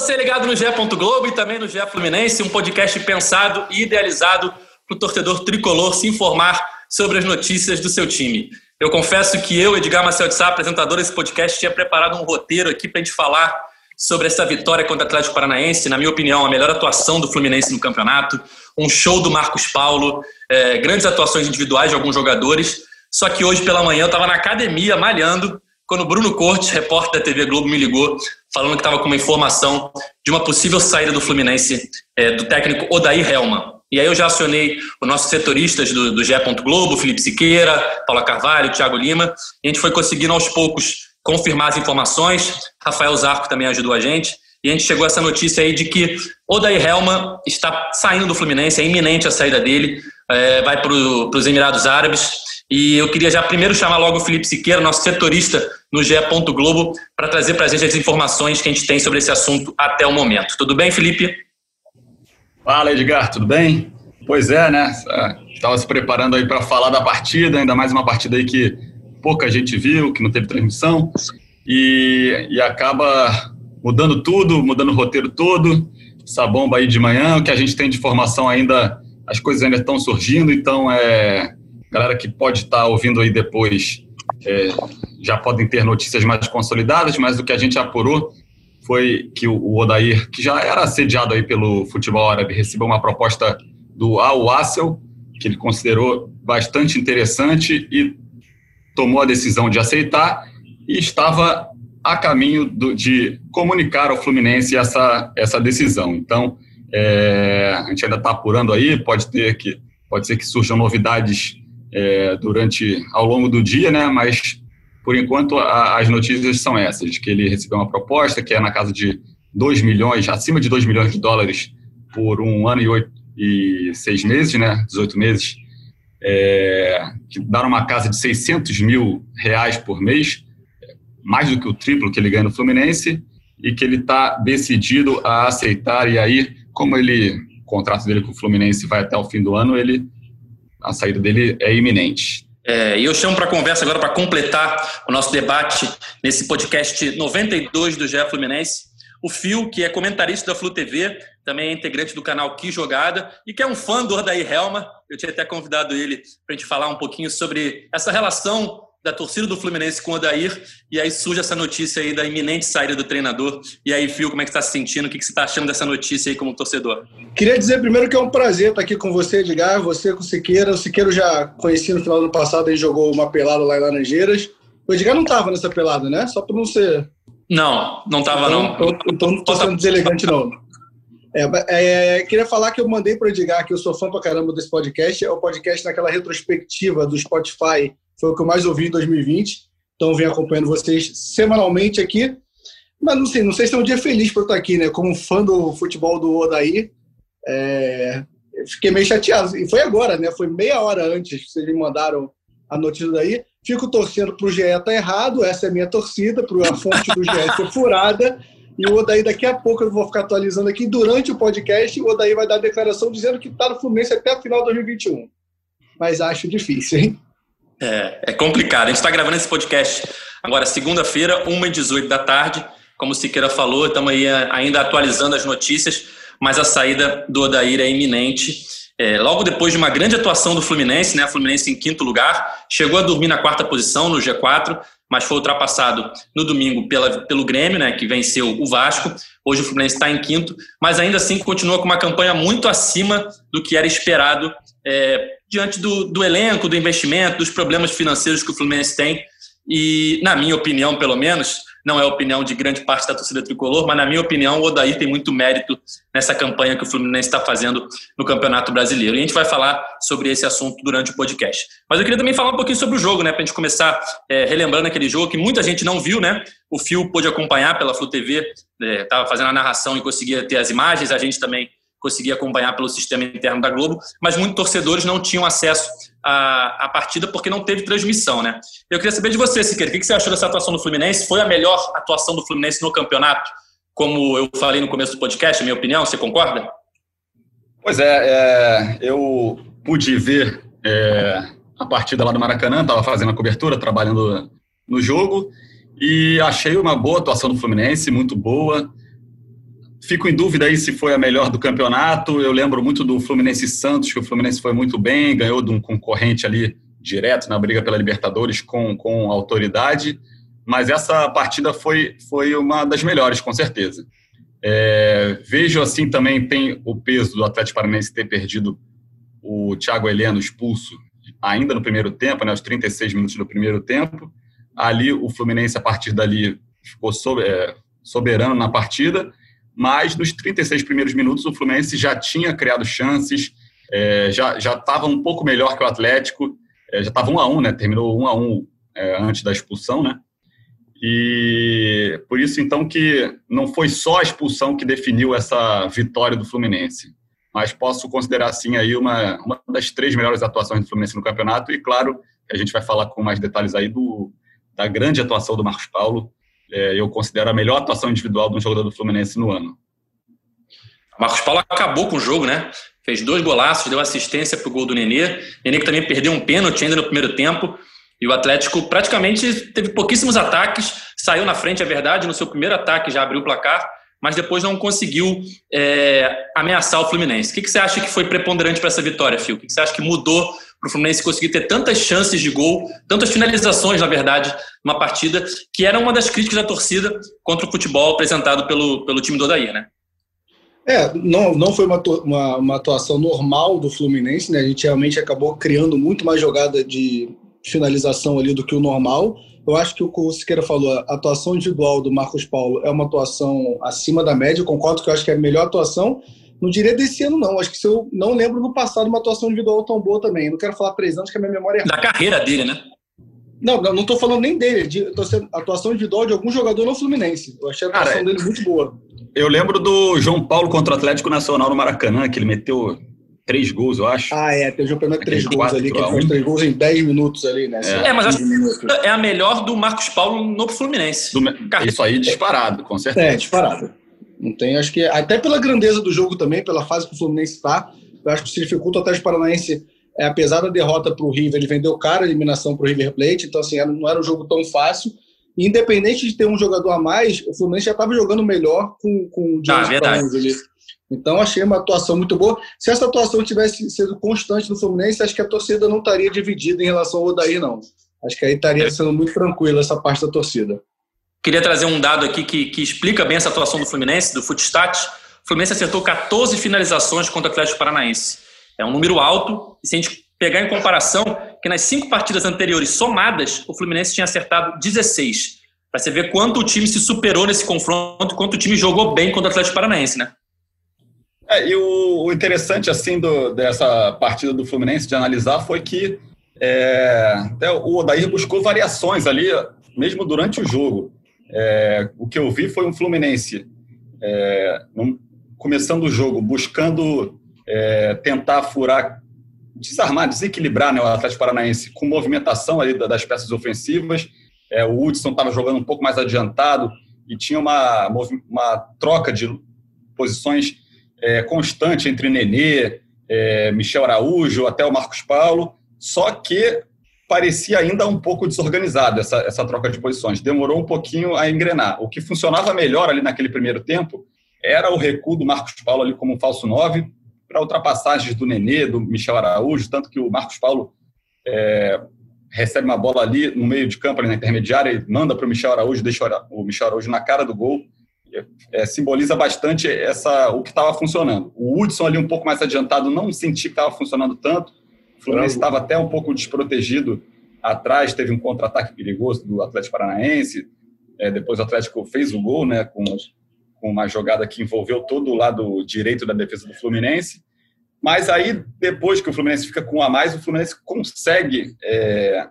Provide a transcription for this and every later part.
Você ligado no GE. Globo e também no GE Fluminense, um podcast pensado e idealizado para o torcedor tricolor se informar sobre as notícias do seu time. Eu confesso que eu, Edgar Marcel de Sá, apresentador desse podcast, tinha preparado um roteiro aqui para a gente falar sobre essa vitória contra o Atlético Paranaense, na minha opinião, a melhor atuação do Fluminense no campeonato, um show do Marcos Paulo, é, grandes atuações individuais de alguns jogadores. Só que hoje pela manhã eu estava na academia malhando quando o Bruno Cortes, repórter da TV Globo, me ligou falando que estava com uma informação de uma possível saída do Fluminense é, do técnico Odair Helman. E aí eu já acionei os nossos setoristas do, do GE. Globo, Felipe Siqueira, Paula Carvalho, Thiago Lima, a gente foi conseguindo aos poucos confirmar as informações. Rafael Zarco também ajudou a gente. E a gente chegou a essa notícia aí de que Odair Helman está saindo do Fluminense, é iminente a saída dele, é, vai para os Emirados Árabes. E eu queria já primeiro chamar logo o Felipe Siqueira, nosso setorista no GE. Globo, para trazer para a gente as informações que a gente tem sobre esse assunto até o momento. Tudo bem, Felipe? Fala, Edgar, tudo bem? Pois é, né? Estava se preparando aí para falar da partida, ainda mais uma partida aí que pouca gente viu, que não teve transmissão, e, e acaba mudando tudo, mudando o roteiro todo, essa bomba aí de manhã, o que a gente tem de informação ainda, as coisas ainda estão surgindo, então é galera que pode estar tá ouvindo aí depois é, já podem ter notícias mais consolidadas, mas o que a gente apurou foi que o Odair, que já era assediado aí pelo futebol árabe, recebeu uma proposta do Al Wassel, que ele considerou bastante interessante e tomou a decisão de aceitar e estava a caminho do, de comunicar ao Fluminense essa, essa decisão. Então, é, a gente ainda está apurando aí, pode ter que pode ser que surjam novidades é, durante ao longo do dia, né? Mas por enquanto a, as notícias são essas, que ele recebeu uma proposta que é na casa de 2 milhões, acima de 2 milhões de dólares por um ano e, oito, e seis meses, né? 18 meses, é, que dá uma casa de 600 mil reais por mês, mais do que o triplo que ele ganha no Fluminense, e que ele está decidido a aceitar. E aí, como ele, o contrato dele com o Fluminense vai até o fim do ano, ele a saída dele é iminente. É, e eu chamo para conversa agora para completar o nosso debate nesse podcast 92 do GE Fluminense. O Fio, que é comentarista da Flu TV, também é integrante do canal Que Jogada e que é um fã do Ordaí Helma. Eu tinha até convidado ele para a gente falar um pouquinho sobre essa relação da torcida do Fluminense com o Odair, e aí surge essa notícia aí da iminente saída do treinador. E aí, Fio, como é que você está se sentindo? O que você está achando dessa notícia aí como torcedor? Queria dizer primeiro que é um prazer estar aqui com você, Edgar, você com o Siqueira. O Siqueira já conheci no final do ano passado, ele jogou uma pelada lá em Laranjeiras. O Edgar não estava nessa pelada, né? Só para não ser... Não, não estava então, não. Então, então não estou sendo deselegante não. É, é, queria falar que eu mandei para o Edgar, que eu sou fã pra caramba desse podcast, é o podcast naquela retrospectiva do Spotify foi o que eu mais ouvi em 2020. Então, venho acompanhando vocês semanalmente aqui. Mas não sei, não sei se é um dia feliz para eu estar aqui, né? Como fã do futebol do Odaí, é... fiquei meio chateado. E foi agora, né? Foi meia hora antes que vocês me mandaram a notícia daí. Fico torcendo para o GE estar tá errado, essa é a minha torcida, para a fonte do GE ser furada. E o Odaí, daqui a pouco, eu vou ficar atualizando aqui. Durante o podcast, o Odaí vai dar a declaração dizendo que está no Fluminense até o final de 2021. Mas acho difícil, hein? É, é complicado. A gente está gravando esse podcast agora, segunda-feira, 1h18 da tarde. Como o Siqueira falou, estamos aí é, ainda atualizando as notícias, mas a saída do Odair é iminente. É, logo depois de uma grande atuação do Fluminense, né, a Fluminense em quinto lugar, chegou a dormir na quarta posição no G4, mas foi ultrapassado no domingo pela, pelo Grêmio, né, que venceu o Vasco. Hoje o Fluminense está em quinto, mas ainda assim continua com uma campanha muito acima do que era esperado é, diante do, do elenco, do investimento, dos problemas financeiros que o Fluminense tem. E, na minha opinião, pelo menos, não é a opinião de grande parte da torcida tricolor, mas na minha opinião o Odair tem muito mérito nessa campanha que o Fluminense está fazendo no Campeonato Brasileiro. E a gente vai falar sobre esse assunto durante o podcast. Mas eu queria também falar um pouquinho sobre o jogo, né? Para a gente começar é, relembrando aquele jogo que muita gente não viu, né? O Fio pôde acompanhar pela Flu TV, estava é, fazendo a narração e conseguia ter as imagens, a gente também conseguia acompanhar pelo sistema interno da Globo, mas muitos torcedores não tinham acesso à, à partida porque não teve transmissão, né? Eu queria saber de você, Siqueira, o que você achou dessa atuação do Fluminense? Foi a melhor atuação do Fluminense no campeonato? Como eu falei no começo do podcast, a minha opinião, você concorda? Pois é, é eu pude ver é, a partida lá do Maracanã, estava fazendo a cobertura, trabalhando no jogo, e achei uma boa atuação do Fluminense, muito boa. Fico em dúvida aí se foi a melhor do campeonato. Eu lembro muito do Fluminense Santos, que o Fluminense foi muito bem, ganhou de um concorrente ali direto na briga pela Libertadores com, com autoridade. Mas essa partida foi, foi uma das melhores, com certeza. É, vejo assim também tem o peso do Atlético Paranaense ter perdido o Thiago Heleno expulso ainda no primeiro tempo, né, aos 36 minutos do primeiro tempo. Ali o Fluminense, a partir dali, ficou é, soberano na partida mas nos 36 primeiros minutos o Fluminense já tinha criado chances, é, já estava um pouco melhor que o Atlético, é, já estava 1 a 1 né? Terminou 1 a 1 é, antes da expulsão, né? E por isso, então, que não foi só a expulsão que definiu essa vitória do Fluminense, mas posso considerar, assim, aí uma, uma das três melhores atuações do Fluminense no campeonato, e claro, a gente vai falar com mais detalhes aí do, da grande atuação do Marcos Paulo, é, eu considero a melhor atuação individual de um jogador do Fluminense no ano. Marcos Paulo acabou com o jogo, né? Fez dois golaços, deu assistência para o gol do Nenê. Nenê que também perdeu um pênalti ainda no primeiro tempo. E o Atlético praticamente teve pouquíssimos ataques, saiu na frente, é verdade, no seu primeiro ataque já abriu o placar, mas depois não conseguiu é, ameaçar o Fluminense. O que, que você acha que foi preponderante para essa vitória, Fio? O que, que você acha que mudou para o Fluminense conseguir ter tantas chances de gol, tantas finalizações, na verdade, numa partida, que era uma das críticas da torcida contra o futebol apresentado pelo, pelo time do Odair, né? É, não, não foi uma, uma, uma, atuação normal do Fluminense, né? A gente realmente acabou criando muito mais jogada de finalização ali do que o normal. Eu acho que o que o Siqueira falou, a atuação individual do Marcos Paulo é uma atuação acima da média. Eu concordo que eu acho que é a melhor atuação, não diria desse ano, não. Acho que se eu não lembro no passado uma atuação individual tão boa também. não quero falar três anos, que a minha memória é. Da carreira dele, né? Não, não, estou falando nem dele. De, atuação individual de algum jogador no Fluminense. Eu achei a atuação Cara, dele muito boa. Eu lembro do João Paulo contra o Atlético Nacional no Maracanã, que ele meteu três gols, eu acho. Ah, é, teve o pelo três gols ali, que ele fez três gols em dez minutos ali, né? É, é mas acho que é a melhor do Marcos Paulo no Fluminense. Do, isso aí disparado, com certeza. É, disparado. Não tem, acho que até pela grandeza do jogo também, pela fase que o Fluminense está, eu acho que se dificulta até o Paranaense, é, apesar da derrota para o River, ele vendeu cara a eliminação para o River Plate, então assim, não era um jogo tão fácil. independente de ter um jogador a mais, o Fluminense já estava jogando melhor com, com o James ah, ali. Então achei uma atuação muito boa. Se essa atuação tivesse sido constante no Fluminense, acho que a torcida não estaria dividida em relação ao Odair, não. Acho que aí estaria é. sendo muito tranquila essa parte da torcida. Queria trazer um dado aqui que, que explica bem essa atuação do Fluminense, do Footstat. O Fluminense acertou 14 finalizações contra o Atlético Paranaense. É um número alto, e se a gente pegar em comparação, que nas cinco partidas anteriores somadas, o Fluminense tinha acertado 16. Para você ver quanto o time se superou nesse confronto, quanto o time jogou bem contra o Atlético Paranaense, né? É, e o, o interessante, assim, do, dessa partida do Fluminense, de analisar, foi que é, o Odair buscou variações ali, mesmo durante o jogo. É, o que eu vi foi um Fluminense é, começando o jogo, buscando é, tentar furar, desarmar, desequilibrar né, o Atlético Paranaense com movimentação ali das peças ofensivas. É, o Hudson estava jogando um pouco mais adiantado e tinha uma, uma troca de posições é, constante entre Nenê, é, Michel Araújo, até o Marcos Paulo. Só que parecia ainda um pouco desorganizado essa, essa troca de posições. Demorou um pouquinho a engrenar. O que funcionava melhor ali naquele primeiro tempo era o recuo do Marcos Paulo ali como um falso 9 para ultrapassagens do Nenê, do Michel Araújo, tanto que o Marcos Paulo é, recebe uma bola ali no meio de campo, ali na intermediária, e manda para o Michel Araújo, deixa o Michel Araújo na cara do gol. É, simboliza bastante essa, o que estava funcionando. O Hudson ali um pouco mais adiantado, não senti que estava funcionando tanto, o Fluminense estava até um pouco desprotegido atrás teve um contra-ataque perigoso do Atlético Paranaense, é, depois o Atlético fez o gol, né, com, com uma jogada que envolveu todo o lado direito da defesa do Fluminense, mas aí, depois que o Fluminense fica com um a mais, o Fluminense consegue é,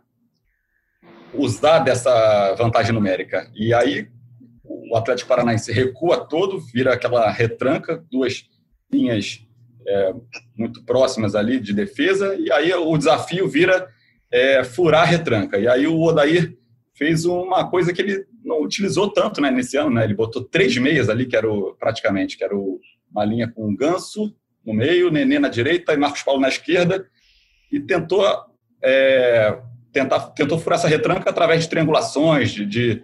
usar dessa vantagem numérica. E aí o Atlético Paranaense recua todo, vira aquela retranca, duas linhas é, muito próximas ali de defesa, e aí o desafio vira é, furar a retranca. E aí o Odair fez uma coisa que ele não utilizou tanto né, nesse ano, né? Ele botou três meias ali, que era o, praticamente, que era o, uma linha com o Ganso no meio, Nenê na direita e Marcos Paulo na esquerda, e tentou é, tentar, tentou furar essa retranca através de triangulações, de, de,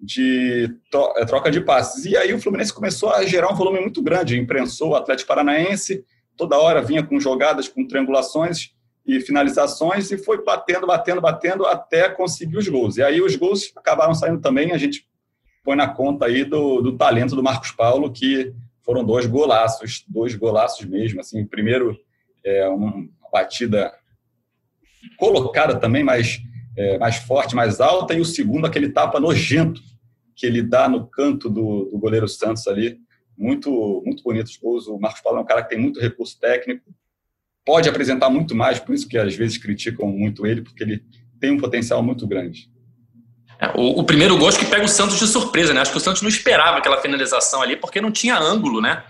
de é, troca de passes. E aí o Fluminense começou a gerar um volume muito grande, imprensou o Atlético Paranaense, toda hora vinha com jogadas, com triangulações, e finalizações e foi batendo, batendo, batendo até conseguir os gols. E aí os gols acabaram saindo também, a gente põe na conta aí do, do talento do Marcos Paulo, que foram dois golaços, dois golaços mesmo. Assim, primeiro, é, uma batida colocada também, mais, é, mais forte, mais alta, e o segundo, aquele tapa nojento que ele dá no canto do, do goleiro Santos ali. Muito, muito bonitos os gols. O Marcos Paulo é um cara que tem muito recurso técnico, pode apresentar muito mais, por isso que às vezes criticam muito ele, porque ele tem um potencial muito grande. É, o, o, primeiro gol acho que pega o Santos de surpresa, né? Acho que o Santos não esperava aquela finalização ali, porque não tinha ângulo, né?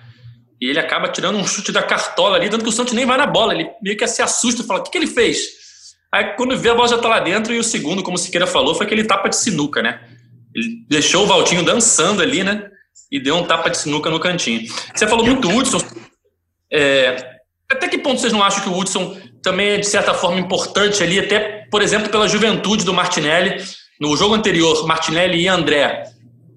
E ele acaba tirando um chute da cartola ali, tanto que o Santos nem vai na bola. Ele meio que se assusta e fala: o que, que ele fez? Aí quando vê a bola já tá lá dentro, e o segundo, como o Siqueira falou, foi aquele tapa de sinuca, né? Ele deixou o Valtinho dançando ali, né? E deu um tapa de sinuca no cantinho. Você falou muito Hudson. É, até que ponto vocês não acham que o Hudson também é, de certa forma, importante ali, até, por exemplo, pela juventude do Martinelli? No jogo anterior, Martinelli e André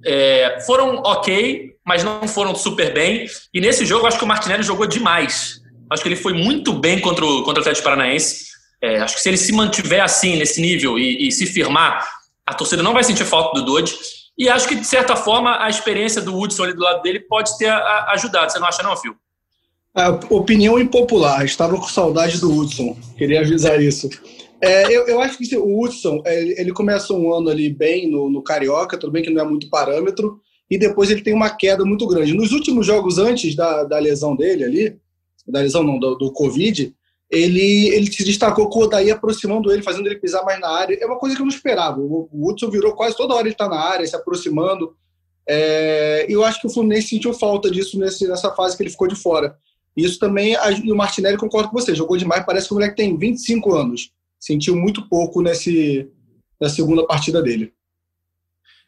é, foram ok, mas não foram super bem. E nesse jogo, acho que o Martinelli jogou demais. Acho que ele foi muito bem contra o, contra o Atlético Paranaense. É, acho que se ele se mantiver assim, nesse nível, e, e, se firmar, a torcida não vai sentir falta do Dodge. E acho que, de certa forma, a experiência do Hudson ali do lado dele pode ter ajudado. Você não acha, não, Fio? A opinião impopular, estava com saudade do Hudson, queria avisar isso. É, eu, eu, acho que o Hudson, é, ele começa um ano ali bem no, no, Carioca, tudo bem que não é muito parâmetro, e depois ele tem uma queda muito grande. Nos últimos jogos antes da, da lesão dele ali, da lesão não, do, do Covid, ele, ele se destacou com o Odaí aproximando ele, fazendo ele pisar mais na área. É uma coisa que eu não esperava. O, Hudson virou quase toda hora ele está na área, se aproximando. É, eu acho que o Fluminense sentiu falta disso nesse, nessa fase que ele ficou de fora. Isso também, e o Martinelli concordo com você, jogou demais, parece que o moleque tem 25 anos. Sentiu muito pouco nesse, na segunda partida dele.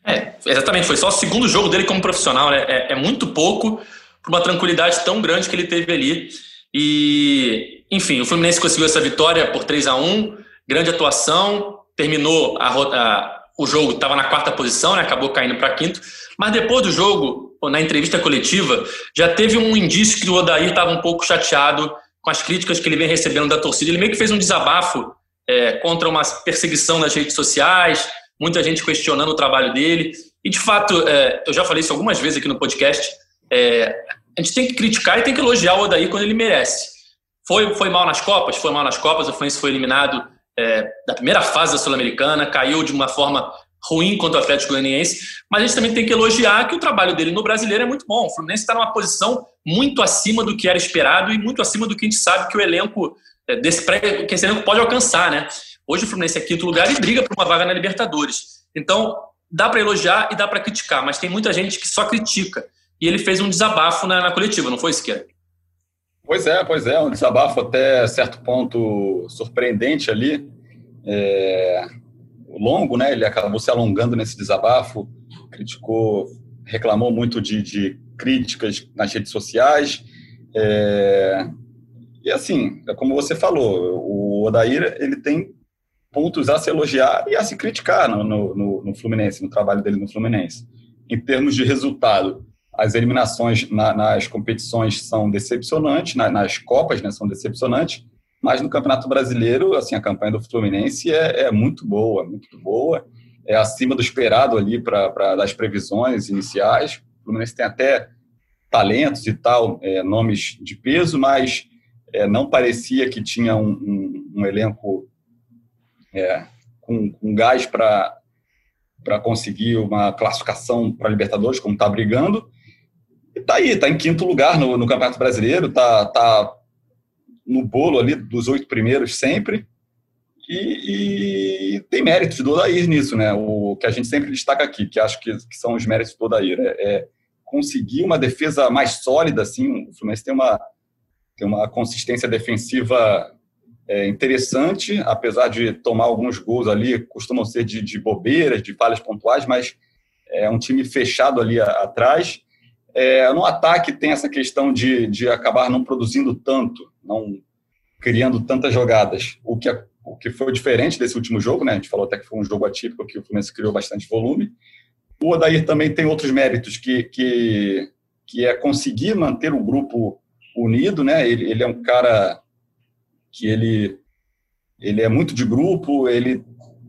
É, exatamente, foi só o segundo jogo dele como profissional, né? É, é muito pouco para uma tranquilidade tão grande que ele teve ali. E, enfim, o Fluminense conseguiu essa vitória por 3 a 1 grande atuação, terminou a, a o jogo, estava na quarta posição, né? acabou caindo para quinto, mas depois do jogo, na entrevista coletiva, já teve um indício que o Odair estava um pouco chateado com as críticas que ele vem recebendo da torcida. Ele meio que fez um desabafo é, contra uma perseguição nas redes sociais, muita gente questionando o trabalho dele. E, de fato, é, eu já falei isso algumas vezes aqui no podcast, é, a gente tem que criticar e tem que elogiar o Odair quando ele merece. Foi, foi mal nas Copas? Foi mal nas Copas. O Fluminense foi eliminado é, da primeira fase da Sul-Americana, caiu de uma forma ruim contra o Atlético Goianiense, mas a gente também tem que elogiar que o trabalho dele no brasileiro é muito bom. O Fluminense está numa posição muito acima do que era esperado e muito acima do que a gente sabe que o elenco é, desse pré, que esse elenco pode alcançar, né? Hoje o Fluminense é quinto lugar e briga por uma vaga na Libertadores. Então, dá para elogiar e dá para criticar, mas tem muita gente que só critica. E ele fez um desabafo na, na coletiva, não foi, Siqueira? Pois é, pois é, um desabafo até certo ponto surpreendente ali. É, longo, né? Ele acabou se alongando nesse desabafo, criticou, reclamou muito de, de críticas nas redes sociais. É, e assim, é como você falou, o Odair ele tem pontos a se elogiar e a se criticar no, no, no Fluminense, no trabalho dele no Fluminense. Em termos de resultado, as eliminações na, nas competições são decepcionantes, na, nas Copas né, são decepcionantes, mas no Campeonato Brasileiro, assim, a campanha do Fluminense é, é muito boa, muito boa. É acima do esperado ali para das previsões iniciais. O Fluminense tem até talentos e tal, é, nomes de peso, mas é, não parecia que tinha um, um, um elenco é, com, com gás para conseguir uma classificação para Libertadores, como está brigando. Está aí, está em quinto lugar no, no Campeonato Brasileiro, está tá no bolo ali dos oito primeiros sempre. E, e, tem méritos do Odair nisso, né? O que a gente sempre destaca aqui, que acho que, que são os méritos do Odair, é, é, conseguir uma defesa mais sólida, assim, o Fluminense tem uma, tem uma consistência defensiva é, interessante, apesar de tomar alguns gols ali, costumam ser de, de bobeiras, de falhas pontuais, mas é um time fechado ali a, atrás. É, no ataque tem essa questão de, de acabar não produzindo tanto, não criando tantas jogadas, o que o que foi diferente desse último jogo, né? A gente falou até que foi um jogo atípico, que o Fluminense criou bastante volume. O Odair também tem outros méritos, que, que, que é conseguir manter o grupo unido, né? Ele, ele é um cara que ele, ele é muito de grupo, ele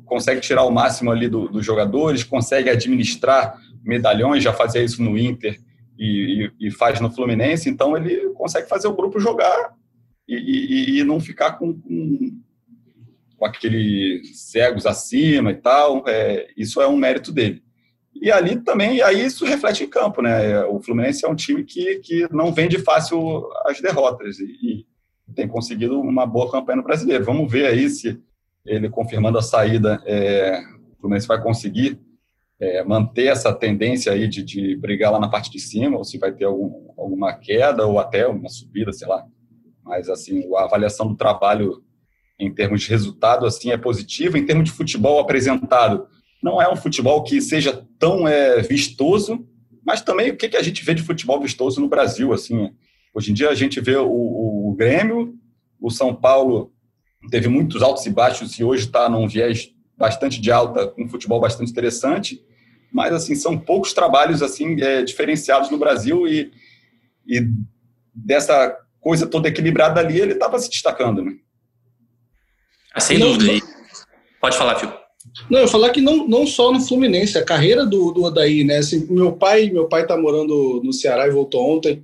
consegue tirar o máximo ali do, dos jogadores, consegue administrar medalhões, já fazia isso no Inter e, e, faz no Fluminense, então ele consegue fazer o grupo jogar e, e não ficar com, com com aqueles cegos acima e tal, é, isso é um mérito dele. E ali também, aí isso reflete em campo, né? O Fluminense é um time que, que não vende fácil as derrotas e, e tem conseguido uma boa campanha no brasileiro. Vamos ver aí se ele confirmando a saída, é, o Fluminense vai conseguir é, manter essa tendência aí de, de brigar lá na parte de cima, ou se vai ter algum, alguma queda ou até uma subida, sei lá. Mas, assim, a avaliação do trabalho em termos de resultado, assim, é positivo. Em termos de futebol apresentado, não é um futebol que seja tão é, vistoso, mas também o que, que a gente vê de futebol vistoso no Brasil, assim. Hoje em dia a gente vê o, o Grêmio, o São Paulo teve muitos altos e baixos e hoje está num viés bastante de alta, um futebol bastante interessante, mas assim são poucos trabalhos assim é, diferenciados no Brasil e, e dessa coisa toda equilibrada ali ele estava se destacando, né? Ah, sem não, dúvida. Não, Pode falar, Fio. Não, eu falar que não, não só no Fluminense, a carreira do, do Odaí, né? Assim, meu pai, meu pai tá morando no Ceará e voltou ontem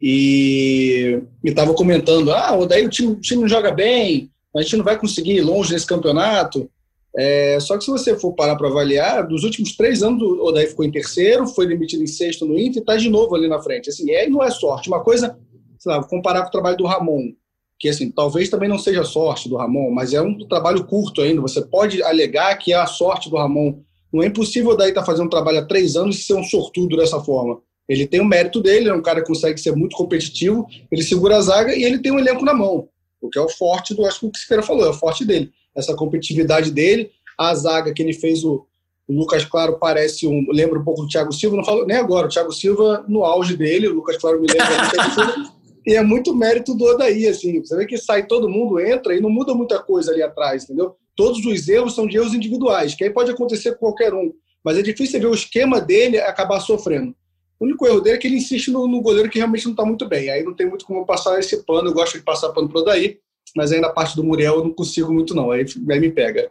e me tava comentando, ah, o Odaí, o time, o time não joga bem, a gente não vai conseguir ir longe nesse campeonato. É, só que se você for parar para avaliar, dos últimos três anos o Odaí ficou em terceiro, foi demitido em sexto no Inter e está de novo ali na frente. Assim, é, não é sorte. Uma coisa, sei lá, comparar com o trabalho do Ramon que assim, talvez também não seja sorte do Ramon, mas é um trabalho curto ainda. Você pode alegar que é a sorte do Ramon. Não é impossível daí estar tá fazendo um trabalho há três anos e ser um sortudo dessa forma. Ele tem o mérito dele, é um cara que consegue ser muito competitivo, ele segura a zaga e ele tem um elenco na mão. O que é o forte do, acho que o que o Siqueira falou, é o forte dele. Essa competitividade dele, a zaga que ele fez o, o Lucas Claro parece um. Lembra um pouco do Thiago Silva, não falo nem agora. O Thiago Silva no auge dele, o Lucas Claro me lembra. E é muito mérito do Odaí, assim. Você vê que sai todo mundo, entra e não muda muita coisa ali atrás, entendeu? Todos os erros são de erros individuais, que aí pode acontecer com qualquer um. Mas é difícil ver o esquema dele acabar sofrendo. O único erro dele é que ele insiste no, no goleiro que realmente não está muito bem. Aí não tem muito como passar esse pano. Eu gosto de passar pano pro Odaí, mas aí na parte do Muriel eu não consigo muito, não. Aí, aí me pega.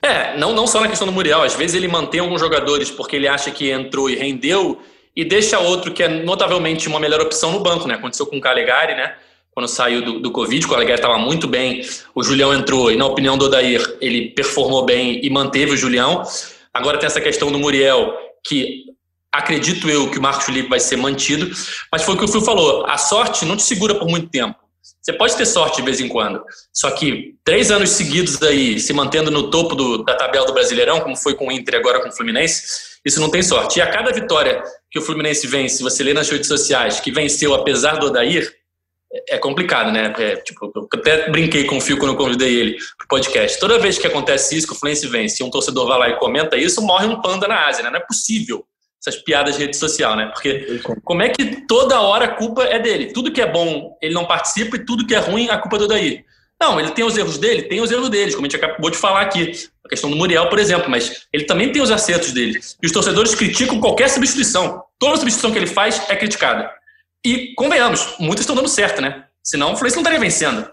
É, não, não só na questão do Muriel. Às vezes ele mantém alguns jogadores porque ele acha que entrou e rendeu e deixa outro que é notavelmente uma melhor opção no banco, né? Aconteceu com o Calegari, né? Quando saiu do, do Covid, o Calegari estava muito bem, o Julião entrou e, na opinião do Odair, ele performou bem e manteve o Julião. Agora tem essa questão do Muriel, que acredito eu que o Marcos Felipe vai ser mantido, mas foi o que o Fio falou, a sorte não te segura por muito tempo. Você pode ter sorte de vez em quando, só que três anos seguidos aí, se mantendo no topo do, da tabela do Brasileirão, como foi com o Inter agora com o Fluminense, isso não tem sorte. E a cada vitória que o Fluminense vence, você lê nas redes sociais que venceu apesar do Odair, é complicado, né? É, tipo, eu até brinquei com o Fio quando eu convidei ele pro podcast. Toda vez que acontece isso, que o Fluminense vence e um torcedor vai lá e comenta isso, morre um panda na Ásia, né? Não é possível essas piadas de rede social, né? Porque como é que toda hora a culpa é dele? Tudo que é bom ele não participa e tudo que é ruim a culpa é do Odair. Não, ele tem os erros dele, tem os erros deles, como a gente acabou de falar aqui. A questão do Muriel, por exemplo, mas ele também tem os acertos dele. E os torcedores criticam qualquer substituição. Toda substituição que ele faz é criticada. E, convenhamos, muitas estão dando certo, né? Senão o Fluminense não estaria vencendo.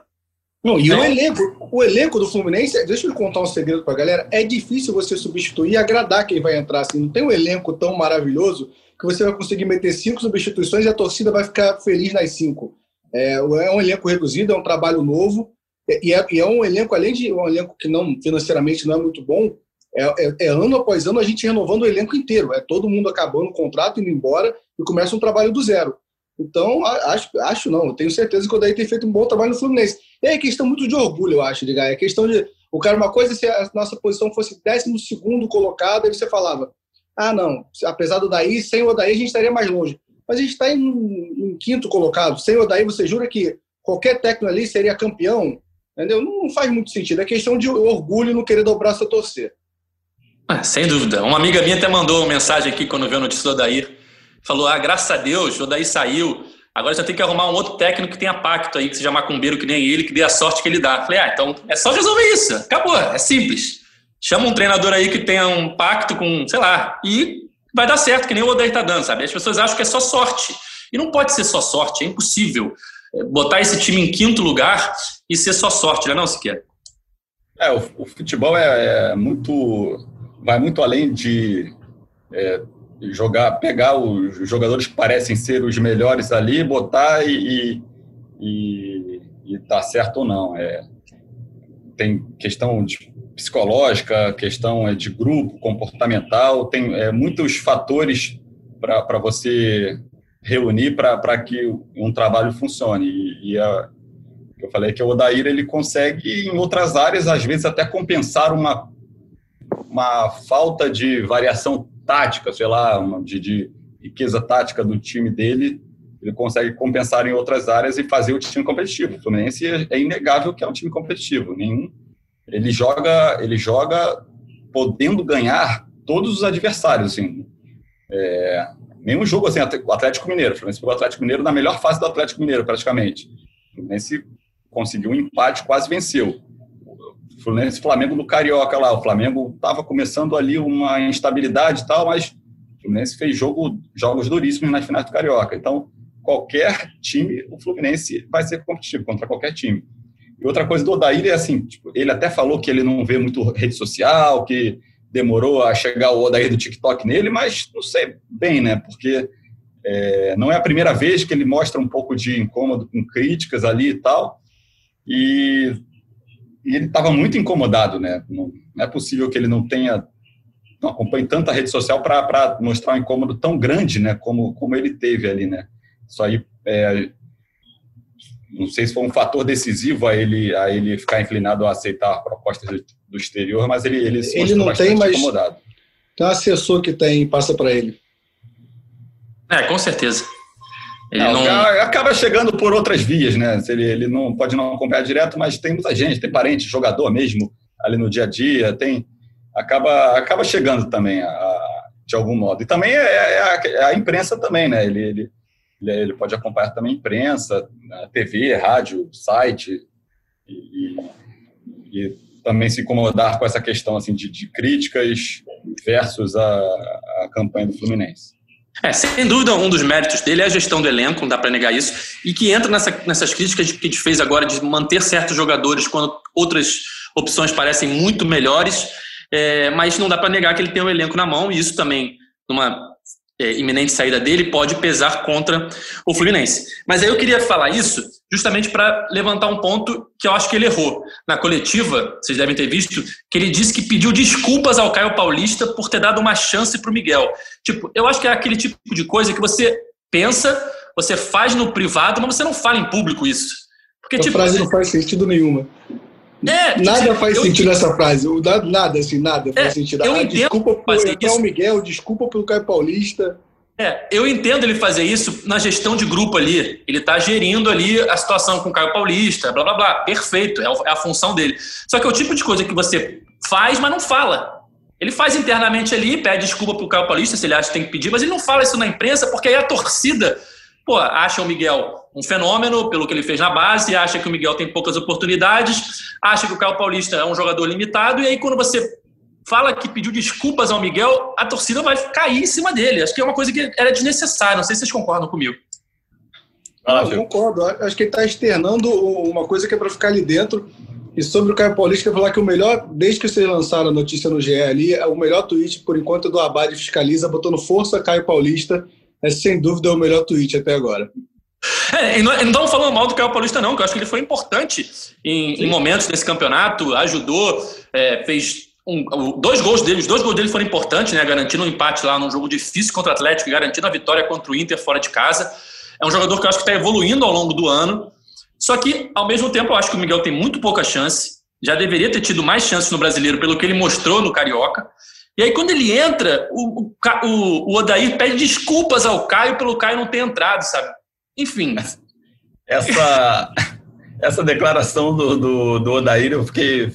Não, e é. o elenco, o elenco do Fluminense, deixa eu contar um segredo pra galera, é difícil você substituir e agradar quem vai entrar. Assim, não tem um elenco tão maravilhoso que você vai conseguir meter cinco substituições e a torcida vai ficar feliz nas cinco. É, é um elenco reduzido, é um trabalho novo, E é, e é, um elenco, além de um elenco que não financeiramente não é muito bom, é, é, é, ano após ano a gente renovando o elenco inteiro. É todo mundo acabando o contrato, indo embora e começa um trabalho do zero. Então, acho, acho não, tenho certeza que o Odaí tem feito um bom trabalho no Fluminense. E é questão muito de orgulho, eu acho, Ligar. É questão de. O cara, uma coisa se a nossa posição fosse 12 colocado, aí você falava: ah, não, apesar do Odaí, sem o Odaí a gente estaria mais longe. Mas a gente está em, em, quinto colocado. Sem o Odaí, você jura que qualquer técnico ali seria campeão? Entendeu? Não faz muito sentido. É questão de orgulho no querer dobrar seu torcer. Ah, sem dúvida. Uma amiga minha até mandou uma mensagem aqui quando viu a notícia do Odair. Falou: ah, graças a Deus, o Odair saiu. Agora já tem que arrumar um outro técnico que tenha pacto aí, que seja macumbeiro que nem ele, que dê a sorte que ele dá. Falei, ah, então é só resolver isso. Acabou, é simples. Chama um treinador aí que tenha um pacto com, sei lá, e vai dar certo, que nem o Odair tá dando, sabe? As pessoas acham que é só sorte. E não pode ser só sorte, é impossível é, botar esse time em quinto lugar e ser só sorte, né, não, Siqueira? É, o, o futebol é, é muito vai muito além de é, jogar, pegar os jogadores que parecem ser os melhores ali, botar e, e, e tá certo ou não. É, tem questão de psicológica, questão é de grupo, comportamental, tem é, muitos fatores para você reunir para que um trabalho funcione. E, e a, eu falei que o Odair ele consegue, em outras áreas, às vezes até compensar uma uma falta de variação tática, sei lá, de, de riqueza tática do time dele, ele consegue compensar em outras áreas e fazer o time competitivo. O Fluminense é, é inegável que é um time competitivo. Nenhum, ele joga, ele joga podendo ganhar todos os adversários, assim. É, nenhum jogo assim, o Atlético Mineiro, o Fluminense pegou o Atlético Mineiro na melhor fase do Atlético Mineiro, praticamente. O Fluminense conseguiu um empate, quase venceu. Fluminense Flamengo no Carioca lá. O Flamengo estava começando ali uma instabilidade e tal, mas o Fluminense fez jogo, jogos duríssimos nas finais do Carioca. Então, qualquer time, o Fluminense vai ser competitivo contra qualquer time. E outra coisa do Odair é assim, tipo, ele até falou que ele não vê muito rede social, que demorou a chegar o Odair do TikTok nele, mas não sei bem, né? Porque é, não é a primeira vez que ele mostra um pouco de incômodo com críticas ali e tal. E e ele estava muito incomodado, né? Não, não, é possível que ele não tenha, não acompanhe tanta rede social para mostrar um incômodo tão grande, né? Como, como ele teve ali, né? Isso aí, é, não sei se foi um fator decisivo a ele, a ele ficar inclinado a aceitar propostas do exterior, mas ele, ele se ele não tem, mas incomodado. Tem um assessor que tem, passa para ele. É, com certeza. Ele não, não... Acaba chegando por outras vias, né? Ele, ele não pode não acompanhar direto, mas tem muita gente, tem parente, jogador mesmo ali no dia a dia, tem acaba acaba chegando também a, a, de algum modo. E também é, é, a, é, a, imprensa também, né? Ele, ele, ele, pode acompanhar também a imprensa, a TV, rádio, site e, e, e, também se incomodar com essa questão assim de, de críticas versus a, a campanha do Fluminense. É, sem dúvida, um dos méritos dele é a gestão do elenco, não dá para negar isso, e que entra nessa, nessas críticas que a gente fez agora de manter certos jogadores quando outras opções parecem muito melhores, é, mas não dá para negar que ele tem o um elenco na mão, e isso também, numa é, iminente saída dele pode pesar contra o Fluminense. Mas aí eu queria falar isso justamente para levantar um ponto que eu acho que ele errou. Na coletiva, vocês devem ter visto, que ele disse que pediu desculpas ao Caio Paulista por ter dado uma chance para o Miguel. Tipo, eu acho que é aquele tipo de coisa que você pensa, você faz no privado, mas você não fala em público isso. Porque, a tipo, frase você... não faz sentido nenhuma. É, nada faz sentido nessa frase. Nada, assim, nada é, faz sentido. Eu ah, desculpa pelo Miguel, desculpa pelo Caio Paulista. É, eu entendo ele fazer isso na gestão de grupo ali. Ele está gerindo ali a situação com o Caio Paulista, blá blá blá. Perfeito, é, é a função dele. Só que é o tipo de coisa que você faz, mas não fala. Ele faz internamente ali, pede desculpa pro Caio Paulista, se ele acha que tem que pedir, mas ele não fala isso na imprensa, porque aí a torcida, pô, acha o Miguel um fenômeno pelo que ele fez na base, acha que o Miguel tem poucas oportunidades, acha que o Caio Paulista é um jogador limitado, e aí quando você fala que pediu desculpas ao Miguel, a torcida vai cair em cima dele. Acho que é uma coisa que era desnecessária. Não sei se vocês concordam comigo. Ah, eu concordo. Acho que ele está externando uma coisa que é para ficar ali dentro. E sobre o Caio Paulista, eu falar que o melhor, desde que vocês lançaram a notícia no GE ali, é o melhor tweet, por enquanto, é do Abade Fiscaliza, botando força Caio Paulista. É sem dúvida o melhor tweet até agora. É, e não estamos falando mal do Caio Paulista, não, que eu acho que ele foi importante em, em momentos desse campeonato, ajudou, é, fez um, dois gols dele, os dois gols dele foram importantes, né? Garantindo um empate lá num jogo difícil contra o Atlético garantindo a vitória contra o Inter fora de casa. É um jogador que eu acho que está evoluindo ao longo do ano. Só que, ao mesmo tempo, eu acho que o Miguel tem muito pouca chance. Já deveria ter tido mais chances no brasileiro, pelo que ele mostrou no Carioca. E aí, quando ele entra, o, o, o Odair pede desculpas ao Caio pelo Caio não ter entrado, sabe? Enfim. Essa, essa declaração do, do, do Odair, eu fiquei,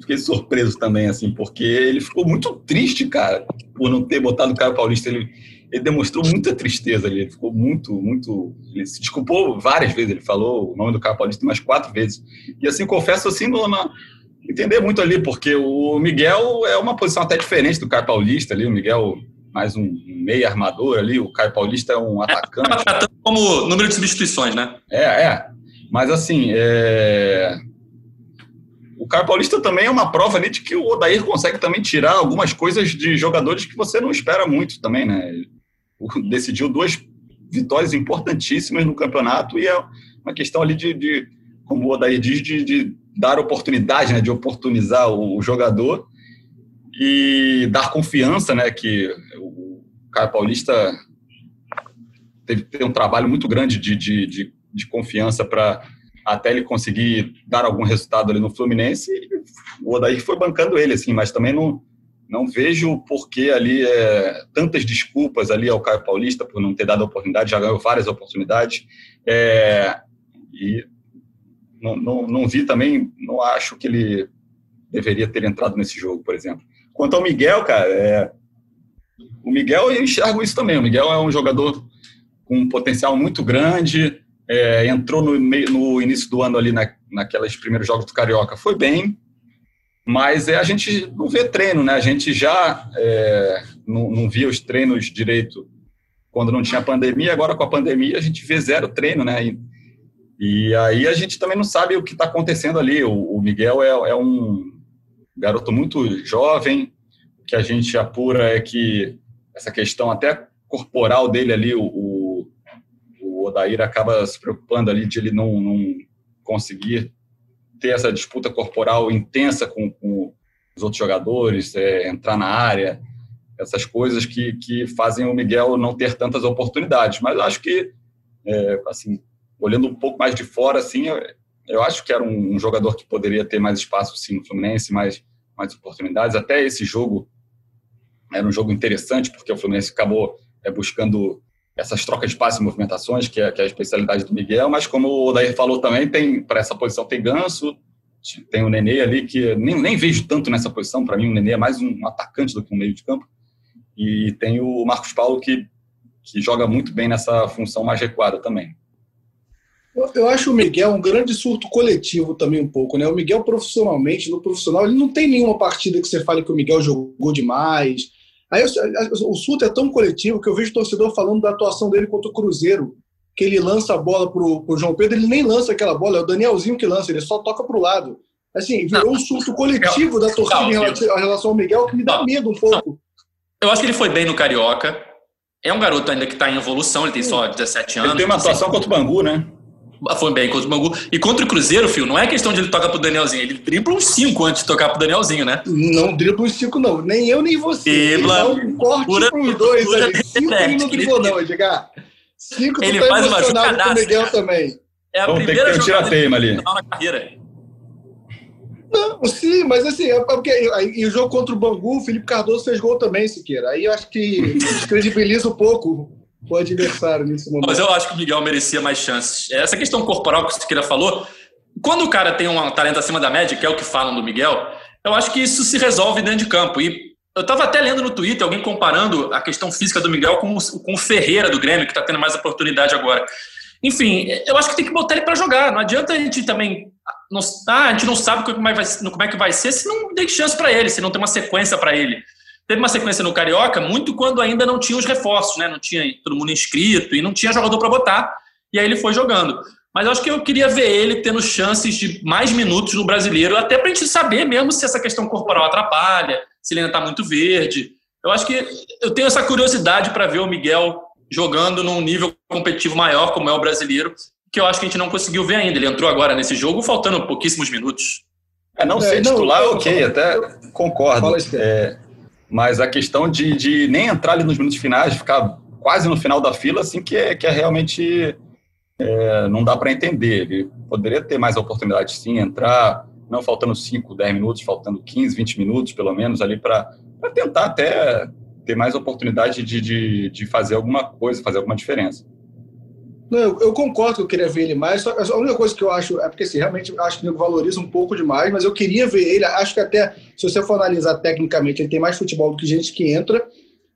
fiquei surpreso também, assim, porque ele ficou muito triste, cara, por não ter botado o Caio Paulista. Ele, ele demonstrou muita tristeza ali, ele ficou muito, muito. Ele se desculpou várias vezes, ele falou o nome do Caio Paulista umas quatro vezes. E assim, confesso assim, no, na, entender muito ali, porque o Miguel é uma posição até diferente do Caio Paulista ali, o Miguel mais um meio armador ali, o Caio Paulista é um atacante. É, como número de substituições, né? É, é. Mas assim, é... o Caio Paulista também é uma prova ali de que o Odair consegue também tirar algumas coisas de jogadores que você não espera muito também, né? Decidiu duas vitórias importantíssimas no campeonato e é uma questão ali de, de como o Odair diz, de, de dar oportunidade, né? De oportunizar o, o jogador e dar confiança, né? Que o Caio Paulista teve ter um trabalho muito grande de, de, de, de confiança para até ele conseguir dar algum resultado ali no Fluminense. o Odair foi bancando ele, assim, mas também não, não vejo por que ali é, tantas desculpas ali ao Caio Paulista por não ter dado oportunidade, já ganhou várias oportunidades. É, e não, não, não vi também, não acho que ele deveria ter entrado nesse jogo, por exemplo. Quanto ao Miguel, cara, é, o Miguel eu enxergo isso também. O Miguel é um jogador com um potencial muito grande. É, entrou no, no início do ano ali na, naqueles primeiros jogos do Carioca, foi bem, mas é, a gente não vê treino, né? A gente já é, não, não via os treinos direito quando não tinha pandemia, agora com a pandemia a gente vê zero treino, né? E, e aí a gente também não sabe o que está acontecendo ali. O, o Miguel é, é, um garoto muito jovem, o que a gente apura é que essa questão até corporal dele ali, o Odair acaba se preocupando ali de ele não, não conseguir ter essa disputa corporal intensa com, com os outros jogadores, é, entrar na área, essas coisas que, que fazem o Miguel não ter tantas oportunidades. Mas acho que, é, assim, olhando um pouco mais de fora, assim, eu, eu acho que era um, um, jogador que poderia ter mais espaço, sim, no Fluminense, mais, mais oportunidades. Até esse jogo era um jogo interessante, porque o Fluminense acabou é, buscando essas trocas de passes e movimentações, que é, que é, a especialidade do Miguel, mas como o Odair falou também, tem para essa posição tem Ganso, tem o Nenê ali, que nem, nem vejo tanto nessa posição, para mim o Nenê é mais um atacante do que um meio de campo, e tem o Marcos Paulo, que, que joga muito bem nessa função mais recuada também. Eu, eu acho o Miguel um grande surto coletivo também um pouco, né? O Miguel profissionalmente, no profissional, ele não tem nenhuma partida que você fale que o Miguel jogou demais, Aí o surto é tão coletivo que eu vejo o torcedor falando da atuação dele contra o Cruzeiro, que ele lança a bola pro, pro João Pedro, ele nem lança aquela bola, é o Danielzinho que lança, ele só toca pro lado. Assim, virou não, um surto coletivo da torcida não, em relação, relação ao Miguel que me dá não, medo um pouco. Eu acho que ele foi bem no Carioca. É um garoto ainda que está em evolução, ele tem só 17 anos. Ele tem uma atuação contra o Bangu, né? Foi bem contra o Bangu. E contra o Cruzeiro, filho, não é questão de ele tocar pro Danielzinho. Ele dribla uns 5 antes de tocar pro Danielzinho, né? Não dribla uns 5, não. Nem eu, nem você. Dribla. Ele um corte pura, pros dois pura, ali. 5 ele não driblou, não, Edgar. 5 ele tá faz uma com o Miguel também. É a Vamos primeira que ter um tira ali. na carreira. Não, sim, mas assim, é porque e o jogo contra o Bangu, o Felipe Cardoso fez gol também, Siqueira. Aí eu acho que descredibiliza um pouco o adversário nesse momento. Mas eu acho que o Miguel merecia mais chances. Essa questão corporal que o Siqueira falou, quando o cara tem um talento acima da média, que é o que falam do Miguel, eu acho que isso se resolve dentro de campo. E eu estava até lendo no Twitter alguém comparando a questão física do Miguel com o, com o Ferreira do Grêmio, que está tendo mais oportunidade agora. Enfim, eu acho que tem que botar ele para jogar. Não adianta a gente também. Não, ah, a gente não sabe como é, vai, como é que vai ser se não tem chance para ele, se não tem uma sequência para ele. Teve uma sequência no Carioca, muito quando ainda não tinha os reforços, né? Não tinha todo mundo inscrito e não tinha jogador para botar. E aí ele foi jogando. Mas eu acho que eu queria ver ele tendo chances de mais minutos no brasileiro, até para a gente saber mesmo se essa questão corporal atrapalha, se ele ainda está muito verde. Eu acho que eu tenho essa curiosidade para ver o Miguel jogando num nível competitivo maior, como é o brasileiro, que eu acho que a gente não conseguiu ver ainda. Ele entrou agora nesse jogo, faltando pouquíssimos minutos. É, não é, ser titular, não, ok, eu, até eu, concordo. É, mas a questão de, de nem entrar ali nos minutos finais, ficar quase no final da fila, assim, que é, que é realmente é, não dá para entender. Ele poderia ter mais oportunidade, sim, entrar, não faltando 5, 10 minutos, faltando 15, 20 minutos, pelo menos, ali para tentar até ter mais oportunidade de, de, de fazer alguma coisa, fazer alguma diferença. Não, eu, eu, concordo que eu queria ver ele mais. A única coisa que eu acho é porque assim, realmente acho que ele valoriza um pouco demais, mas eu queria ver ele. Acho que até, se você for analisar tecnicamente, ele tem mais futebol do que gente que entra.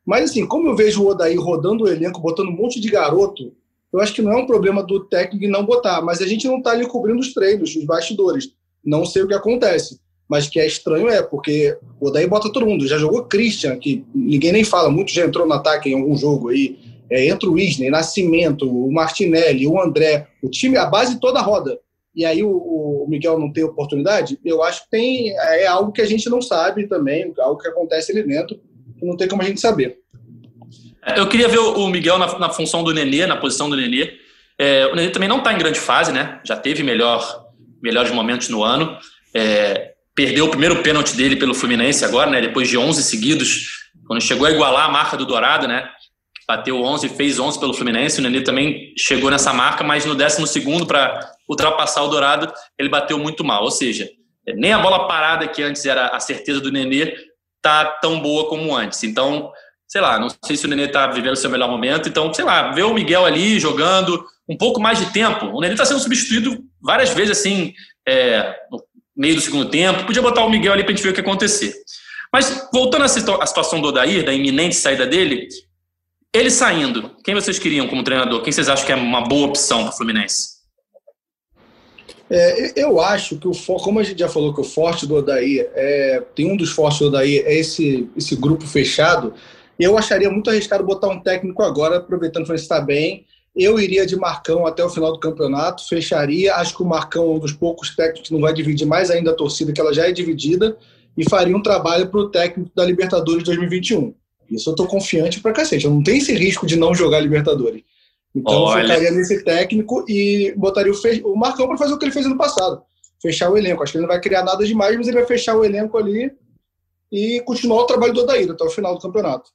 Mas assim, como eu vejo o Odaí rodando o elenco, botando um monte de garoto, eu acho que não é um problema do técnico não botar. Mas a gente não está ali cobrindo os treinos, os bastidores. Não sei o que acontece. Mas que é estranho é, porque o Odaí bota todo mundo. Já jogou Christian, que ninguém nem fala, muito já entrou no ataque em algum jogo aí é, entra o Isney, Nascimento, o Martinelli, o André, o time, a base toda roda. E aí o, o, Miguel não tem oportunidade, eu acho que tem, é algo que a gente não sabe também, algo que acontece ali dentro, que não tem como a gente saber. Eu queria ver o Miguel na, na função do Nenê, na posição do Nenê. É, o Nenê também não está em grande fase, né? Já teve melhor, melhores momentos no ano. É, perdeu o primeiro pênalti dele pelo Fluminense agora, né? Depois de 11 seguidos, quando chegou a igualar a marca do Dourado, né? Bateu 11, fez 11 pelo Fluminense. O Nenê também chegou nessa marca, mas no 12 para ultrapassar o Dourado, ele bateu muito mal. Ou seja, nem a bola parada, que antes era a certeza do Nenê, tá tão boa como antes. Então, sei lá, não sei se o Nenê está vivendo seu melhor momento. Então, sei lá, ver o Miguel ali jogando um pouco mais de tempo. O Nenê está sendo substituído várias vezes, assim, é, no meio do segundo tempo. Podia botar o Miguel ali para a gente ver o que acontecer. Mas, voltando à situação do Odair, da iminente saída dele, ele saindo, quem vocês queriam como treinador? Quem vocês acham que é uma boa opção para o Fluminense? É, eu acho que o como a gente já falou que o forte do Odaí é, tem um dos fortes do Odaí é esse esse grupo fechado. Eu acharia muito arriscado botar um técnico agora, aproveitando que está bem. Eu iria de Marcão até o final do campeonato, fecharia. Acho que o Marcão é um dos poucos técnicos que não vai dividir mais ainda a torcida, que ela já é dividida, e faria um trabalho para o técnico da Libertadores 2021. Isso eu tô confiante pra cacete. Eu não tenho esse risco de não jogar Libertadores. Então Olha. eu focaria nesse técnico e botaria o, fe... o Marcão para fazer o que ele fez ano passado. Fechar o elenco. Acho que ele não vai criar nada demais, mas ele vai fechar o elenco ali e continuar o trabalho do Odair até o final do campeonato.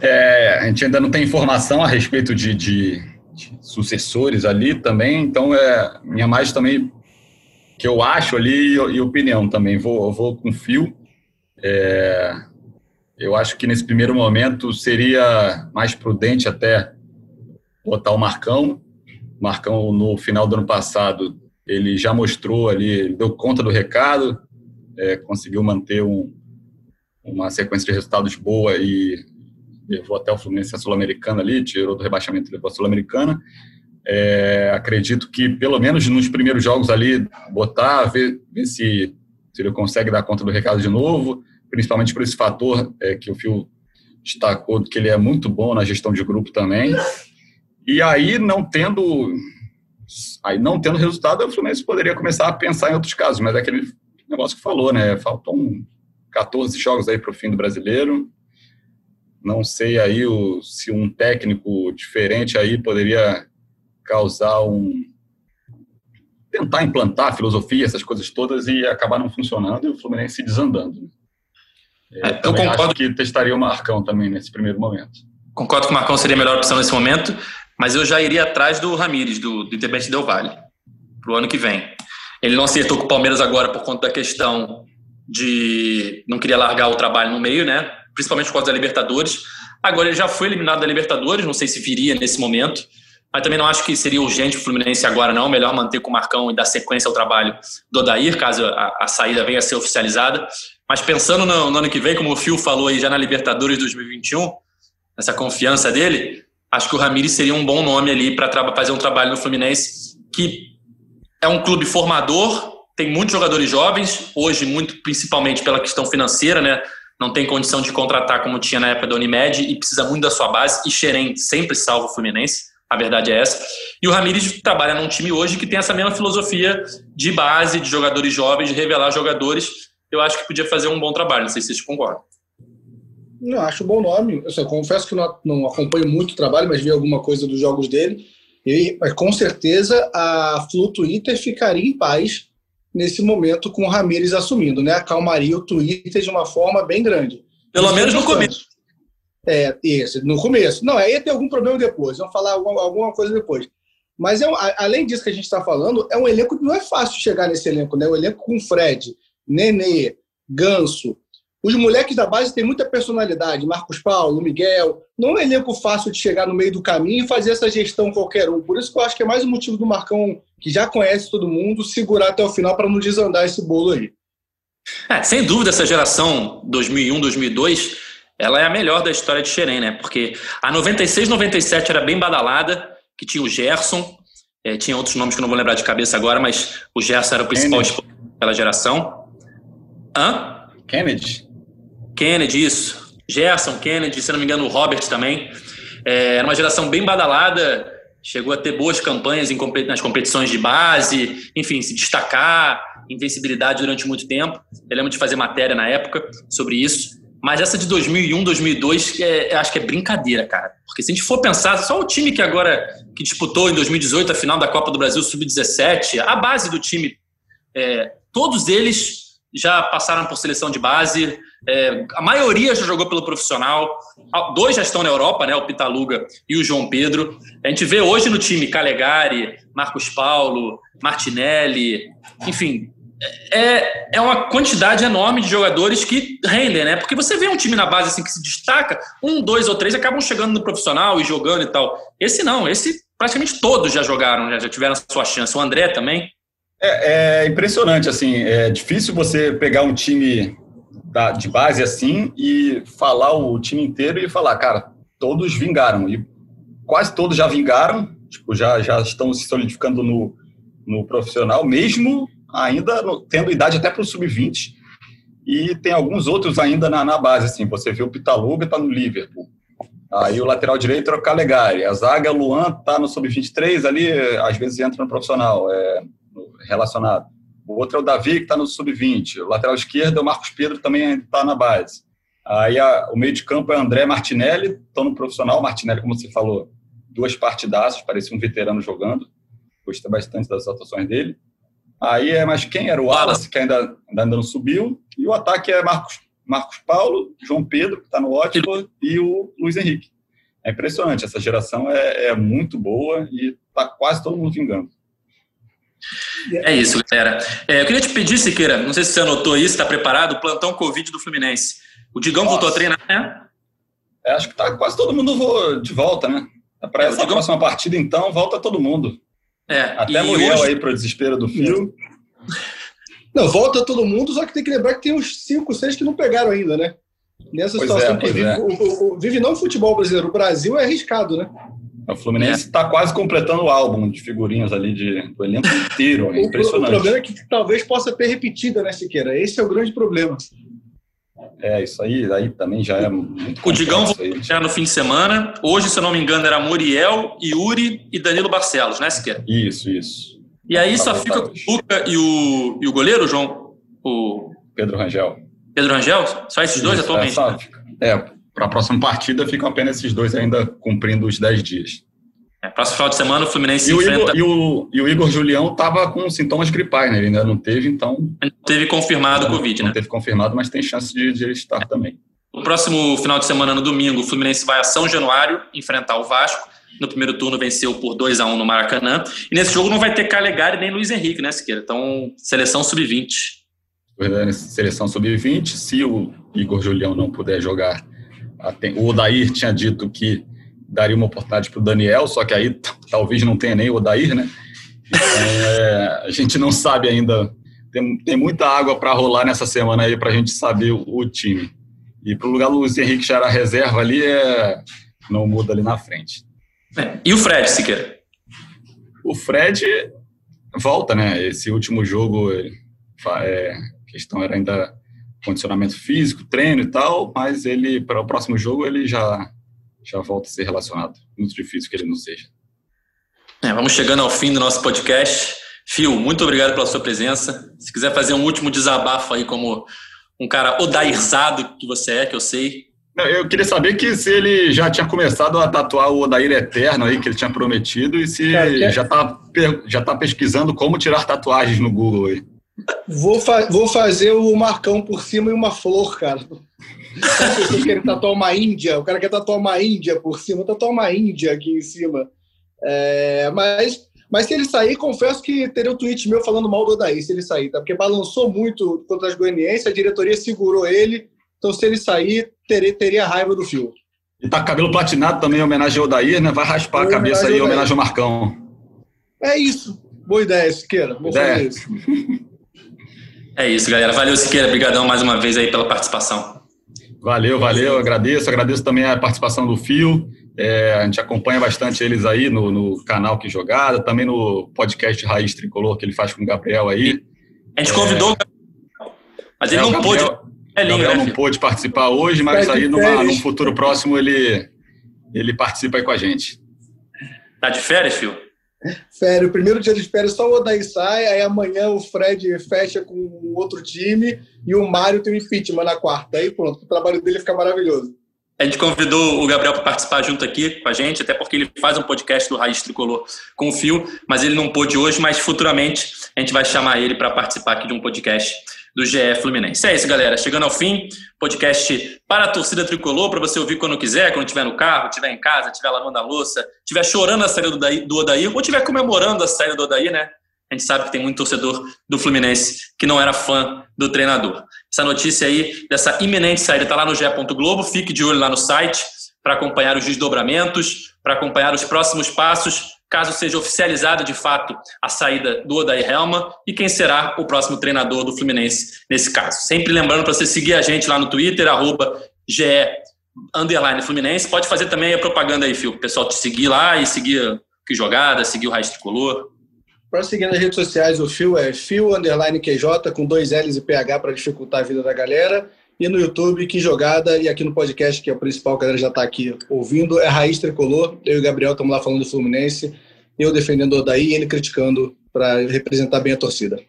É, a gente ainda não tem informação a respeito de, de, de sucessores ali também, então é minha mais também que eu acho ali e, e opinião também. Vou, vou com fio. É, eu acho que nesse primeiro momento seria mais prudente até botar o Marcão. O Marcão, no final do ano passado, ele já mostrou ali, deu conta do recado, é, conseguiu manter um, uma sequência de resultados boa e levou até o Fluminense a Sul-Americana ali, tirou do rebaixamento e levou a Sul-Americana. É, acredito que, pelo menos nos primeiros jogos ali, botar, ver, ver se, se ele consegue dar conta do recado de novo principalmente por esse fator é, que o Fio destacou, que ele é muito bom na gestão de grupo também. E aí, não tendo aí não tendo resultado, o Fluminense poderia começar a pensar em outros casos, mas é aquele negócio que falou, né? Faltam 14 jogos aí para o fim do brasileiro. Não sei aí o, se um técnico diferente aí poderia causar um tentar implantar filosofia, essas coisas todas e acabar não funcionando e o Fluminense desandando. É, eu, concordo que testaria o Marcão também nesse primeiro momento. Concordo que o Marcão seria a melhor opção nesse momento, mas eu já iria atrás do Ramires, do, do Independente Del Vale, para o ano que vem. Ele não acertou com o Palmeiras agora por conta da questão de não queria largar o trabalho no meio, né? Principalmente por causa da Libertadores. Agora ele já foi eliminado da Libertadores, não sei se viria nesse momento, mas também não acho que seria urgente o Fluminense agora, não. Melhor manter com o Marcão e dar sequência ao trabalho do Odair, caso a, a saída venha a ser oficializada. Mas pensando no, no, ano que vem, como o Phil falou aí já na Libertadores 2021, essa confiança dele, acho que o Ramires seria um bom nome ali para fazer um trabalho no Fluminense, que é um clube formador, tem muitos jogadores jovens, hoje muito principalmente pela questão financeira, né? Não tem condição de contratar como tinha na época da Unimed e precisa muito da sua base. E Xerém sempre salva o Fluminense, a verdade é essa. E o Ramires trabalha num time hoje que tem essa mesma filosofia de base, de jogadores jovens, de revelar jogadores eu acho que podia fazer um bom trabalho. Não sei se vocês concordam. Não, acho um bom nome. Eu, confesso que não, não acompanho muito o trabalho, mas vi alguma coisa dos jogos dele. E, mas com certeza a Flu Twitter ficaria em paz nesse momento com o Ramires assumindo, né? Acalmaria o Twitter de uma forma bem grande. Pelo menos no começo. É, isso, no começo. Não, aí ia ter algum problema depois, vamos falar alguma, coisa depois. Mas é, além disso que a gente está falando, é um elenco que não é fácil chegar nesse elenco, né? O elenco com Fred, Nenê, Ganso. Os moleques da base têm muita personalidade, Marcos Paulo, Miguel. Não é um elenco fácil de chegar no meio do caminho e fazer essa gestão qualquer um. Por isso que eu acho que é mais um motivo do Marcão, que já conhece todo mundo, segurar até o final para não desandar esse bolo aí. É, sem dúvida, essa geração 2001, 2002, ela é a melhor da história de Xerém, né? Porque a 96, 97 era bem badalada, que tinha o Gerson, é, tinha outros nomes que eu não vou lembrar de cabeça agora, mas o Gerson era o principal daquela geração. Hã? Kennedy. Kennedy, isso. Gerson, Kennedy, se não me engano, o Robert também. É, era uma geração bem badalada, chegou a ter boas campanhas nas competições de base, enfim, se destacar, invencibilidade durante muito tempo. Eu lembro de fazer matéria na época sobre isso. Mas essa de 2001, 2002, é, acho que é brincadeira, cara. Porque se a gente for pensar, só o time que agora que disputou em 2018 a final da Copa do Brasil Sub-17, a base do time, é, todos eles já passaram por seleção de base, é, a maioria já jogou pelo profissional, dois já estão na Europa, né, o Pitaluga e o João Pedro. A gente vê hoje no time Calegari, Marcos Paulo, Martinelli, enfim, é, é uma quantidade enorme de jogadores que rendem, né? Porque você vê um time na base assim que se destaca, um, dois ou três acabam chegando no profissional e jogando e tal. Esse não, esse praticamente todos já jogaram, já, já tiveram a sua chance. O André também. É, é impressionante, assim, é difícil você pegar um time da, de base assim e falar o time inteiro e falar, cara, todos vingaram. E quase todos já vingaram, tipo, já, já estão se solidificando no, no profissional, mesmo ainda no, tendo idade até para o sub-20. E tem alguns outros ainda na, na base, assim. Você vê o Pitaluga está no Liverpool. Aí o lateral direito é o Calegari. A zaga, Luan, está no sub-23 ali, às vezes entra no profissional, é, relacionado. O outro é o Davi, que está no sub-20. O lateral esquerdo é o Marcos Pedro, também está na base. Aí a, o meio de campo é André Martinelli, estão no profissional. Martinelli, como você falou, duas partidaças, parecia um veterano jogando. Gostei bastante das atuações dele. Aí é, mas quem era o Wallace, que ainda, ainda não subiu, e o ataque é Marcos, Marcos Paulo, João Pedro, que está no ótimo, e o Luiz Henrique. É impressionante, essa geração é, é muito boa e está quase todo mundo vingando. É isso, galera. É, eu queria te pedir, Siqueira, não sei se você anotou isso, está preparado, o plantão Covid do Fluminense. O Digão Nossa. voltou a treinar, né? É, acho que tá quase todo mundo de volta, né? Para é, essa Digão... próxima partida, então, volta todo mundo. É, Até Muriel hoje... aí para o desespero do fio. Não, volta todo mundo, só que tem que lembrar que tem uns 5, 6 que não pegaram ainda, né? Nessa pois situação é, que vive, é. o, o, vive não o futebol brasileiro, o Brasil é arriscado, né? O Fluminense está é. quase completando o álbum de figurinhas ali de, do elenco inteiro. É impressionante. O, o problema é que talvez possa ter repetida, né, Siqueira? Esse é o grande problema. É, isso aí, aí também já é muito O Digão já no fim de semana. Hoje, se eu não me engano, era Muriel, Yuri e Danilo Barcelos, né, Siqueira? Isso, isso. E aí tá só fica o Luca e o, e o goleiro, João? O... Pedro Rangel. Pedro Rangel? Só esses dois isso, atualmente? É, né? é para a próxima partida ficam apenas esses dois ainda cumprindo os 10 dias. É, próximo final de semana o Fluminense e o enfrenta... Igor, e, o, e o Igor Julião estava com sintomas gripais, né? Ele ainda não teve, então... Não teve confirmado o Covid, não né? Não teve confirmado, mas tem chance de, de ele estar também. No próximo final de semana, no domingo, o Fluminense vai a São Januário enfrentar o Vasco. No primeiro turno venceu por 2 a 1 no Maracanã. E nesse jogo não vai ter Calegari nem Luiz Henrique, né, Siqueira? Então, seleção sub-20. Seleção sub-20. Se o Igor Julião não puder jogar, o Odair tinha dito que daria uma oportunidade para o Daniel, só que aí talvez não tenha nem o Odair, né? Então, é, a gente não sabe ainda. Tem, tem muita água para rolar nessa semana aí para a gente saber o, o time. E para o lugar do Luiz Henrique já era reserva ali, é, não muda ali na frente. É, e o Fred, Siqueira? O Fred volta, né? Esse último jogo, é, a questão era ainda condicionamento físico, treino e tal, mas ele, para o próximo jogo, ele já já volta a ser relacionado. Muito difícil que ele não seja. É, vamos chegando ao fim do nosso podcast. Fio, muito obrigado pela sua presença. Se quiser fazer um último desabafo aí como um cara odairzado que você é, que eu sei. Eu queria saber que se ele já tinha começado a tatuar o Odair Eterno aí, que ele tinha prometido, e se Cara, já está já tá pesquisando como tirar tatuagens no Google aí. Vou, fa vou fazer o marcão por cima e uma flor, cara. Você quer tatuar uma Índia, o cara quer tatuar uma Índia por cima, tatuar uma Índia aqui em cima. É, mas, mas se ele sair, confesso que teria um tweet meu falando mal do Odair se ele sair, tá? Porque balançou muito contra as goianienses, a diretoria segurou ele, então se ele sair, teria, teria raiva do fio. E tá com cabelo platinado também, em homenagem ao Odair, né? Vai raspar a cabeça aí, em homenagem ao Marcão. É isso. Boa ideia, Siqueira. Vou ideia. fazer isso. É isso, galera. Valeu, Siqueira. Obrigadão mais uma vez aí pela participação. Valeu, valeu. Agradeço. Agradeço também a participação do Fio. É, a gente acompanha bastante eles aí no, no, canal Que Jogada, também no podcast Raiz Tricolor que ele faz com o Gabriel aí. A gente convidou, é, mas ele é, não Gabriel, pôde. É lindo, Gabriel né, não pôde participar hoje, mas aí numa, num futuro próximo ele, ele participa aí com a gente. Tá de férias, Fio? Férias, o primeiro dia de férias só o Odaí sai, aí amanhã o Fred fecha com outro time e o Mário tem o impeachment na quarta. Aí pronto, o trabalho dele fica maravilhoso. A gente convidou o Gabriel para participar junto aqui com a gente, até porque ele faz um podcast do Raiz Tricolor com o Fio, mas ele não pôde hoje, mas futuramente a gente vai chamar ele para participar aqui de um podcast do GE Fluminense. É isso, galera. Chegando ao fim, podcast para a torcida tricolor, para você ouvir quando quiser, quando estiver no carro, estiver em casa, estiver lavando a louça, estiver chorando a saída do Odair, ou estiver comemorando a saída do Odair, né? A gente sabe que tem muito torcedor do Fluminense que não era fã do treinador. Essa notícia aí, dessa iminente saída, está lá no GE. Globo. Fique de olho lá no site para acompanhar os desdobramentos, para acompanhar os próximos passos caso seja oficializada de fato a saída do Odair Helma e quem será o próximo treinador do Fluminense nesse caso. Sempre lembrando para você seguir a gente lá no Twitter, arroba GE underline Fluminense. Pode fazer também a propaganda aí, Fio, o pessoal te seguir lá e seguir que jogada, seguir o Raiz Tricolor. Para seguir nas redes sociais, o Fio é Fio Underline QJ, com dois L's e PH para dificultar a vida da galera. E no YouTube, que jogada, e aqui no podcast, que é o principal, que a galera já está aqui ouvindo, é Raiz Tricolor. Eu e o Gabriel estamos lá falando do Fluminense, eu defendendo o Odaí e ele criticando para representar bem a torcida.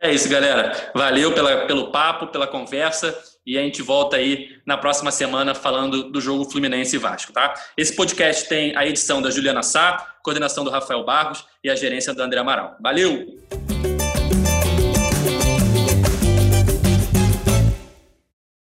É isso, galera. Valeu pela, pelo papo, pela conversa. E a gente volta aí na próxima semana falando do jogo Fluminense e Vasco, tá? Esse podcast tem a edição da Juliana Sá, coordenação do Rafael Barros e a gerência do André Amaral. Valeu!